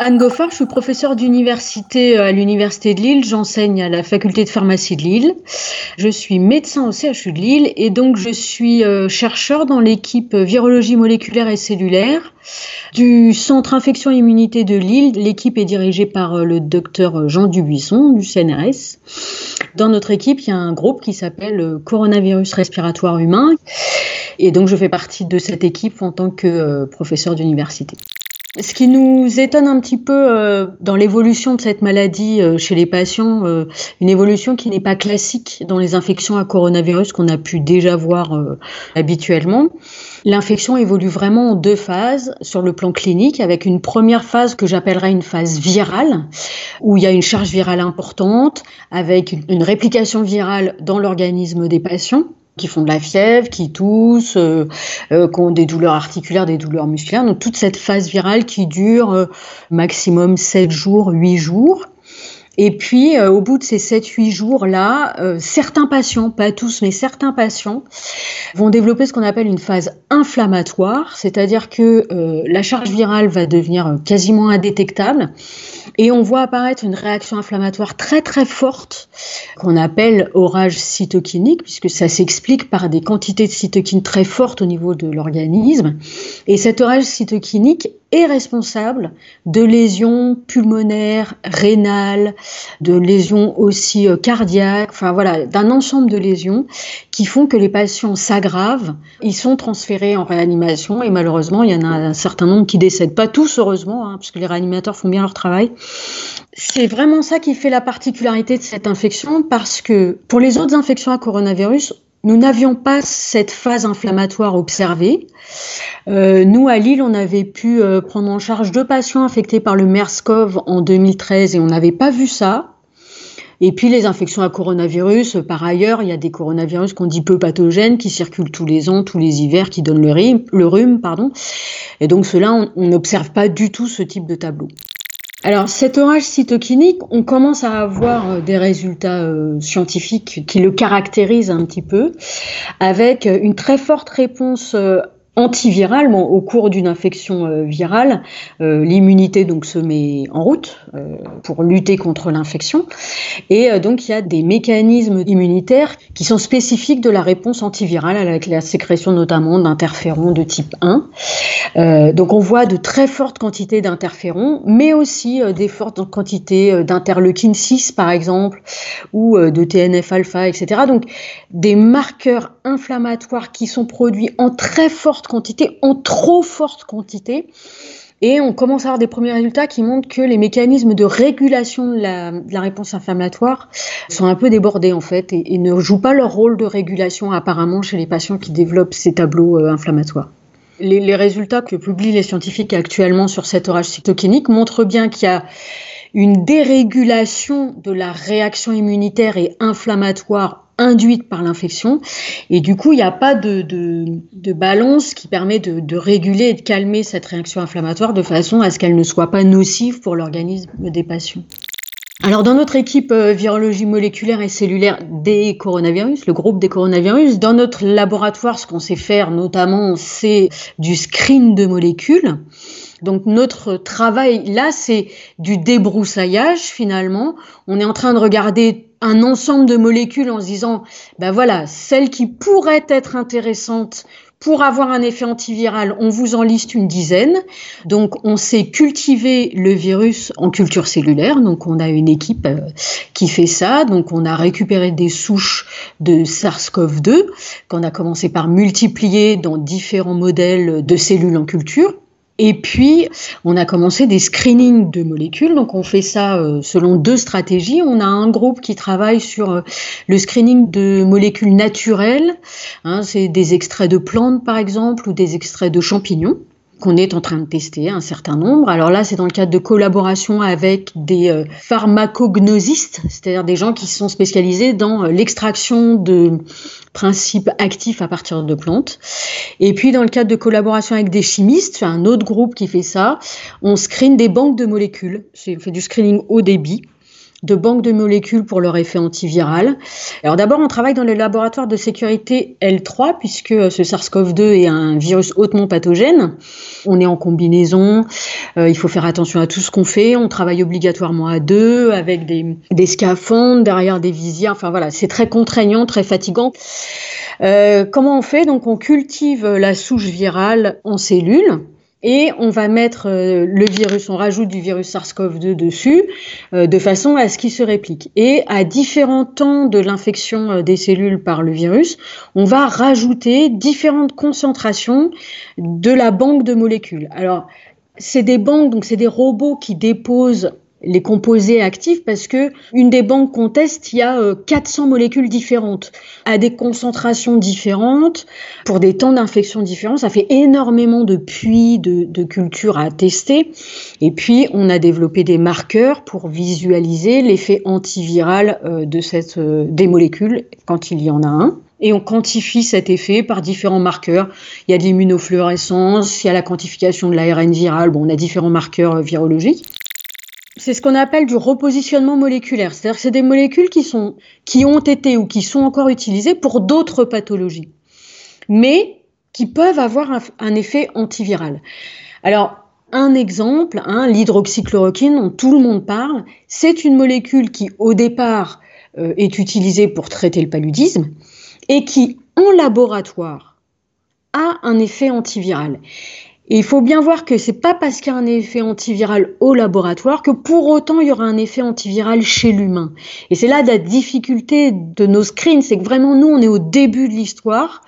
Anne Goffard, je suis professeure d'université à l'Université de Lille. J'enseigne à la faculté de pharmacie de Lille. Je suis médecin au CHU de Lille et donc je suis euh, chercheur dans l'équipe virologie moléculaire et cellulaire du centre infection immunité de Lille. L'équipe est dirigée par euh, le docteur Jean Dubuisson du CNRS. Dans notre équipe, il y a un groupe qui s'appelle euh, coronavirus respiratoire humain. Et donc je fais partie de cette équipe en tant que professeur d'université. Ce qui nous étonne un petit peu euh, dans l'évolution de cette maladie euh, chez les patients, euh, une évolution qui n'est pas classique dans les infections à coronavirus qu'on a pu déjà voir habituellement. L'infection évolue vraiment en deux phases sur le plan clinique, avec une première phase que j'appellerais une phase virale, où il y a une charge virale importante, avec une réplication virale dans l'organisme des patients qui font de la fièvre, qui toussent, euh, euh, qui ont des douleurs articulaires, des douleurs musculaires. Donc toute cette phase virale qui dure euh, maximum 7 jours, 8 jours. Et puis, euh, au bout de ces 7-8 jours-là, euh, certains patients, pas tous, mais certains patients, vont développer ce qu'on appelle une phase inflammatoire, c'est-à-dire que euh, la charge virale va devenir quasiment indétectable et on voit apparaître une réaction inflammatoire très très forte qu'on appelle orage cytokinique, puisque ça s'explique par des quantités de cytokines très fortes au niveau de l'organisme. Et cet orage cytokinique est responsable de lésions pulmonaires, rénales, de lésions aussi euh, cardiaques, enfin voilà, d'un ensemble de lésions qui font que les patients s'aggravent, ils sont transférés en réanimation et malheureusement il y en a un certain nombre qui décèdent, pas tous heureusement, hein, parce que les réanimateurs font bien leur travail. C'est vraiment ça qui fait la particularité de cette infection parce que pour les autres infections à coronavirus, nous n'avions pas cette phase inflammatoire observée. Euh, nous, à Lille, on avait pu euh, prendre en charge deux patients infectés par le MERS-CoV en 2013 et on n'avait pas vu ça. Et puis les infections à coronavirus, par ailleurs, il y a des coronavirus qu'on dit peu pathogènes, qui circulent tous les ans, tous les hivers, qui donnent le rhume. Le rhume pardon. Et donc cela, on n'observe pas du tout ce type de tableau. Alors cet orage cytokinique, on commence à avoir euh, des résultats euh, scientifiques qui le caractérisent un petit peu, avec une très forte réponse euh, antivirale, au cours d'une infection euh, virale, euh, l'immunité donc se met en route euh, pour lutter contre l'infection. Et donc il y a des mécanismes immunitaires qui sont spécifiques de la réponse antivirale avec la sécrétion notamment d'interférons de type 1. donc on voit de très fortes quantités d'interférons, mais aussi des fortes quantités d'interleukine 6 par exemple, ou de TNF-alpha, etc. Donc des marqueurs inflammatoires qui sont produits en très forte quantité, en trop forte quantité. Et on commence à avoir des premiers résultats qui montrent que les mécanismes de régulation de la, réponse inflammatoire sont un peu débordés en fait et, ne jouent pas leur rôle de régulation apparemment chez les patients qui développent ces tableaux euh, inflammatoires. Les, les, résultats que publient les scientifiques actuellement sur cet orage cytokinique montrent bien qu'il y a une dérégulation de la réaction immunitaire et inflammatoire induite par l'infection. Et du coup, il n'y a pas de, de, balance qui permet de, de, réguler et de calmer cette réaction inflammatoire de façon à ce qu'elle ne soit pas nocive pour l'organisme des patients. Alors dans notre équipe euh, virologie moléculaire et cellulaire des coronavirus, le groupe des coronavirus, dans notre laboratoire, ce qu'on sait faire notamment, c'est du screen de molécules. Donc notre travail là, c'est du débroussaillage finalement. On est en train de regarder un ensemble de molécules en se disant, ben voilà, celles qui pourraient être intéressantes pour avoir un effet antiviral, on vous en liste une dizaine. Donc, on sait cultiver le virus en culture cellulaire. Donc, on a une équipe euh, qui fait ça. Donc, on a récupéré des souches de SARS-CoV-2 qu'on a commencé par multiplier dans différents modèles de cellules en culture. Et puis, on a commencé des screenings de molécules. Donc, on fait ça euh, selon deux stratégies. On a un groupe qui travaille sur euh, le screening de molécules naturelles. Hein, c'est des extraits de plantes, par exemple, ou des extraits de champignons qu'on est en train de tester un certain nombre. Alors là, c'est dans le cadre de collaboration avec des euh, pharmacognosistes, c'est-à-dire des gens qui sont spécialisés dans euh, l'extraction de principes actifs à partir de plantes. Et puis, dans le cadre de collaboration avec des chimistes, un autre groupe qui fait ça, on screen des banques de molécules. C'est fait du screening haut débit de banques de molécules pour leur effet antiviral. Alors d'abord, on travaille dans le laboratoire de sécurité L3 puisque ce SARS-CoV-2 est un virus hautement pathogène. On est en combinaison, euh, il faut faire attention à tout ce qu'on fait. On travaille obligatoirement à deux avec des, des scaphandres derrière des visières. Enfin voilà, c'est très contraignant, très fatigant. Euh, comment on fait? Donc on cultive la souche virale en cellules et on va mettre euh, le virus, on rajoute du virus SARS-CoV-2 dessus euh, de façon à ce qu'il se réplique. Et à différents temps de l'infection euh, des cellules par le virus, on va rajouter différentes concentrations de la banque de molécules. Alors, c'est des banques, donc c'est des robots qui déposent les composés actifs parce que une des banques qu'on teste, il y a 400 euh, molécules différentes à des concentrations différentes pour des temps d'infection différents. Ça fait énormément de puits de, de culture à tester. Et puis, on a développé des marqueurs pour visualiser l'effet antiviral euh, de cette, euh, des molécules quand il y en a un et on quantifie cet effet par différents marqueurs. Il y a de l'immunofluorescence, il y a la quantification de l'ARN viral, bon, on a différents marqueurs virologiques c'est ce qu'on appelle du repositionnement moléculaire. C'est-à-dire que c'est des molécules qui, sont, qui ont été ou qui sont encore utilisées pour d'autres pathologies, mais qui peuvent avoir un, effet antiviral. Alors, un exemple, hein, l'hydroxychloroquine dont tout le monde parle, c'est une molécule qui, au départ, euh, est utilisée pour traiter le paludisme et qui, en laboratoire, a un effet antiviral. Et il faut bien voir que c'est pas parce qu'il y a un effet antiviral au laboratoire que pour autant il y aura un effet antiviral chez l'humain. Et c'est là la difficulté de nos screens, c'est que vraiment nous on est au début de l'histoire,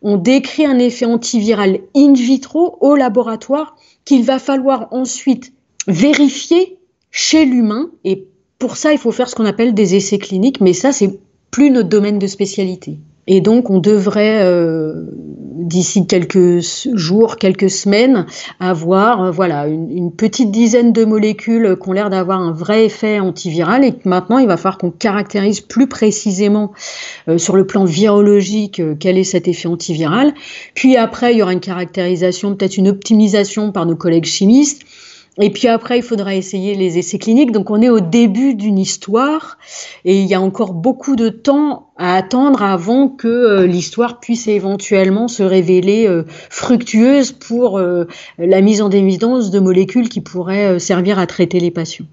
on décrit un effet antiviral in vitro au laboratoire qu'il va falloir ensuite vérifier chez l'humain et pour ça il faut faire ce qu'on appelle des essais cliniques, mais ça c'est plus notre domaine de spécialité. Et donc, on devrait, euh, d'ici quelques jours, quelques semaines, avoir euh, voilà, une, petite dizaine de molécules qui ont l'air d'avoir un vrai effet antiviral. Et maintenant, il va falloir qu'on caractérise plus précisément euh, sur le plan virologique quel est cet effet antiviral. Puis après, il y aura une caractérisation, peut-être une optimisation par nos collègues chimistes et puis après, il faudra essayer les essais cliniques. Donc on est au début d'une histoire et il y a encore beaucoup de temps à attendre avant que euh, l'histoire puisse éventuellement se révéler euh, fructueuse pour euh, la mise en évidence de molécules qui pourraient servir à traiter les patients.